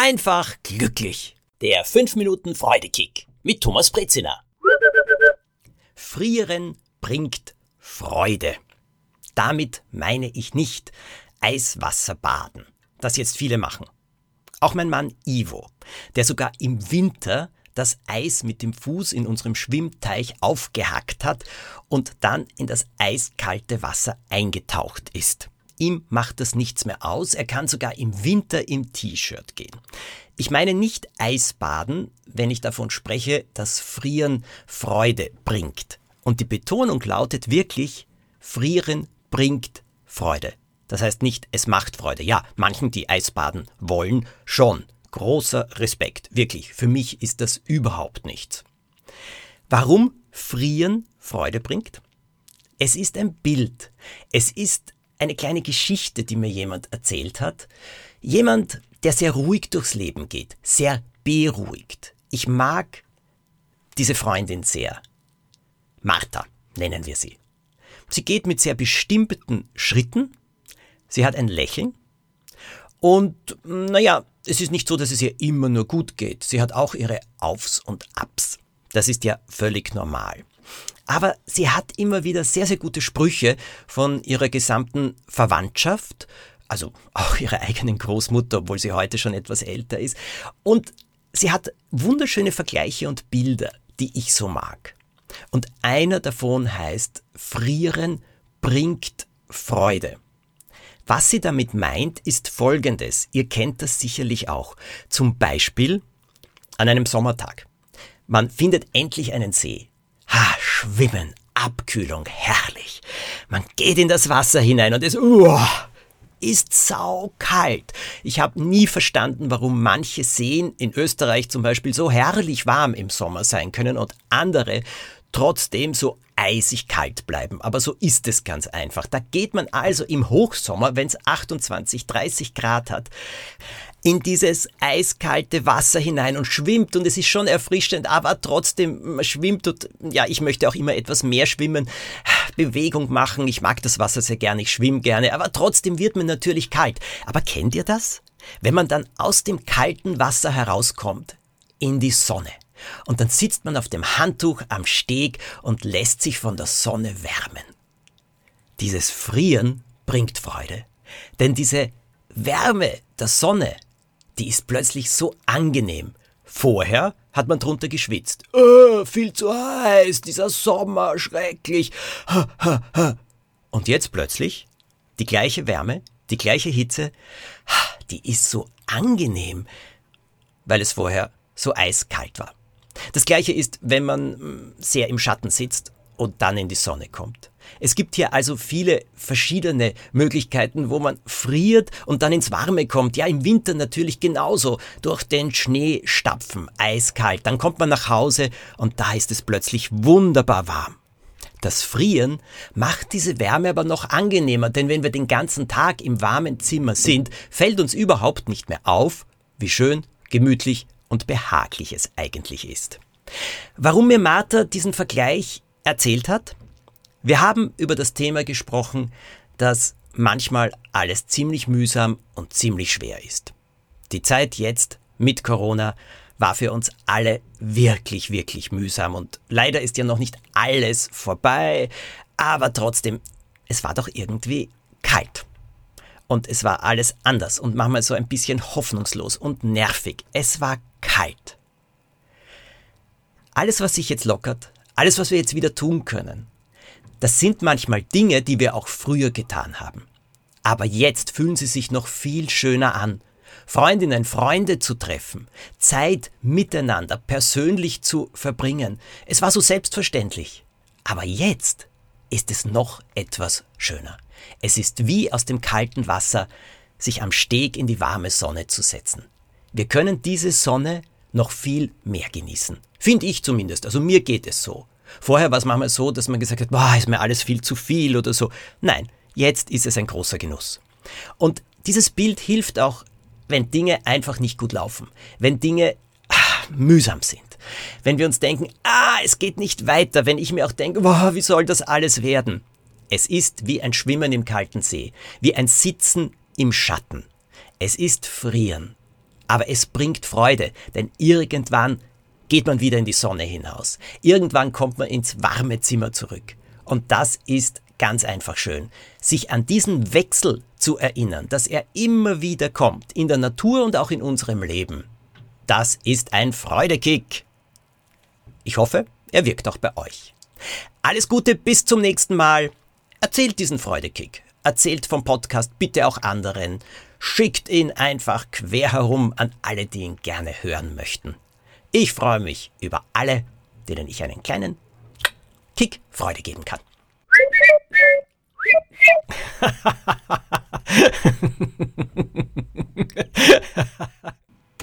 einfach glücklich. Der 5 Minuten Freudekick mit Thomas Brezina. Frieren bringt Freude. Damit meine ich nicht Eiswasserbaden, das jetzt viele machen. Auch mein Mann Ivo, der sogar im Winter das Eis mit dem Fuß in unserem Schwimmteich aufgehackt hat und dann in das eiskalte Wasser eingetaucht ist. Ihm macht das nichts mehr aus, er kann sogar im Winter im T-Shirt gehen. Ich meine nicht Eisbaden, wenn ich davon spreche, dass Frieren Freude bringt. Und die Betonung lautet wirklich, Frieren bringt Freude. Das heißt nicht, es macht Freude. Ja, manchen, die Eisbaden wollen, schon. Großer Respekt. Wirklich, für mich ist das überhaupt nichts. Warum Frieren Freude bringt? Es ist ein Bild. Es ist eine kleine Geschichte, die mir jemand erzählt hat. Jemand, der sehr ruhig durchs Leben geht, sehr beruhigt. Ich mag diese Freundin sehr. Martha nennen wir sie. Sie geht mit sehr bestimmten Schritten, sie hat ein Lächeln und naja, es ist nicht so, dass es ihr immer nur gut geht. Sie hat auch ihre Aufs und Abs. Das ist ja völlig normal. Aber sie hat immer wieder sehr, sehr gute Sprüche von ihrer gesamten Verwandtschaft, also auch ihrer eigenen Großmutter, obwohl sie heute schon etwas älter ist. Und sie hat wunderschöne Vergleiche und Bilder, die ich so mag. Und einer davon heißt, Frieren bringt Freude. Was sie damit meint, ist folgendes. Ihr kennt das sicherlich auch. Zum Beispiel an einem Sommertag. Man findet endlich einen See. Ha, Schwimmen, Abkühlung, herrlich. Man geht in das Wasser hinein und es uh, ist saukalt. Ich habe nie verstanden, warum manche Seen in Österreich zum Beispiel so herrlich warm im Sommer sein können und andere trotzdem so eisig kalt bleiben. Aber so ist es ganz einfach. Da geht man also im Hochsommer, wenn es 28, 30 Grad hat, in dieses eiskalte Wasser hinein und schwimmt und es ist schon erfrischend, aber trotzdem man schwimmt und ja, ich möchte auch immer etwas mehr schwimmen, Bewegung machen. Ich mag das Wasser sehr gerne, ich schwimme gerne, aber trotzdem wird mir natürlich kalt. Aber kennt ihr das? Wenn man dann aus dem kalten Wasser herauskommt in die Sonne und dann sitzt man auf dem Handtuch am Steg und lässt sich von der Sonne wärmen. Dieses Frieren bringt Freude, denn diese Wärme der Sonne, die ist plötzlich so angenehm. Vorher hat man drunter geschwitzt. Oh, viel zu heiß, dieser Sommer, schrecklich. Und jetzt plötzlich die gleiche Wärme, die gleiche Hitze, die ist so angenehm, weil es vorher so eiskalt war. Das gleiche ist, wenn man mm, sehr im Schatten sitzt und dann in die Sonne kommt. Es gibt hier also viele verschiedene Möglichkeiten, wo man friert und dann ins Warme kommt. Ja, im Winter natürlich genauso. Durch den Schnee stapfen, eiskalt. Dann kommt man nach Hause und da ist es plötzlich wunderbar warm. Das Frieren macht diese Wärme aber noch angenehmer, denn wenn wir den ganzen Tag im warmen Zimmer sind, fällt uns überhaupt nicht mehr auf, wie schön, gemütlich und behaglich es eigentlich ist. Warum mir Martha diesen Vergleich erzählt hat? Wir haben über das Thema gesprochen, dass manchmal alles ziemlich mühsam und ziemlich schwer ist. Die Zeit jetzt mit Corona war für uns alle wirklich, wirklich mühsam und leider ist ja noch nicht alles vorbei, aber trotzdem, es war doch irgendwie kalt. Und es war alles anders und manchmal so ein bisschen hoffnungslos und nervig. Es war kalt. Alles, was sich jetzt lockert, alles, was wir jetzt wieder tun können, das sind manchmal Dinge, die wir auch früher getan haben. Aber jetzt fühlen sie sich noch viel schöner an. Freundinnen, Freunde zu treffen, Zeit miteinander persönlich zu verbringen. Es war so selbstverständlich. Aber jetzt ist es noch etwas schöner. Es ist wie aus dem kalten Wasser sich am Steg in die warme Sonne zu setzen. Wir können diese Sonne noch viel mehr genießen. Finde ich zumindest. Also mir geht es so. Vorher war es manchmal so, dass man gesagt hat, boah, ist mir alles viel zu viel oder so. Nein, jetzt ist es ein großer Genuss. Und dieses Bild hilft auch, wenn Dinge einfach nicht gut laufen. Wenn Dinge ach, mühsam sind. Wenn wir uns denken, ah, es geht nicht weiter. Wenn ich mir auch denke, boah, wie soll das alles werden? Es ist wie ein Schwimmen im kalten See, wie ein Sitzen im Schatten. Es ist Frieren. Aber es bringt Freude, denn irgendwann geht man wieder in die Sonne hinaus. Irgendwann kommt man ins warme Zimmer zurück. Und das ist ganz einfach schön. Sich an diesen Wechsel zu erinnern, dass er immer wieder kommt, in der Natur und auch in unserem Leben. Das ist ein Freudekick. Ich hoffe, er wirkt auch bei euch. Alles Gute, bis zum nächsten Mal. Erzählt diesen Freudekick. Erzählt vom Podcast bitte auch anderen. Schickt ihn einfach quer herum an alle, die ihn gerne hören möchten. Ich freue mich über alle, denen ich einen kleinen Kick Freude geben kann.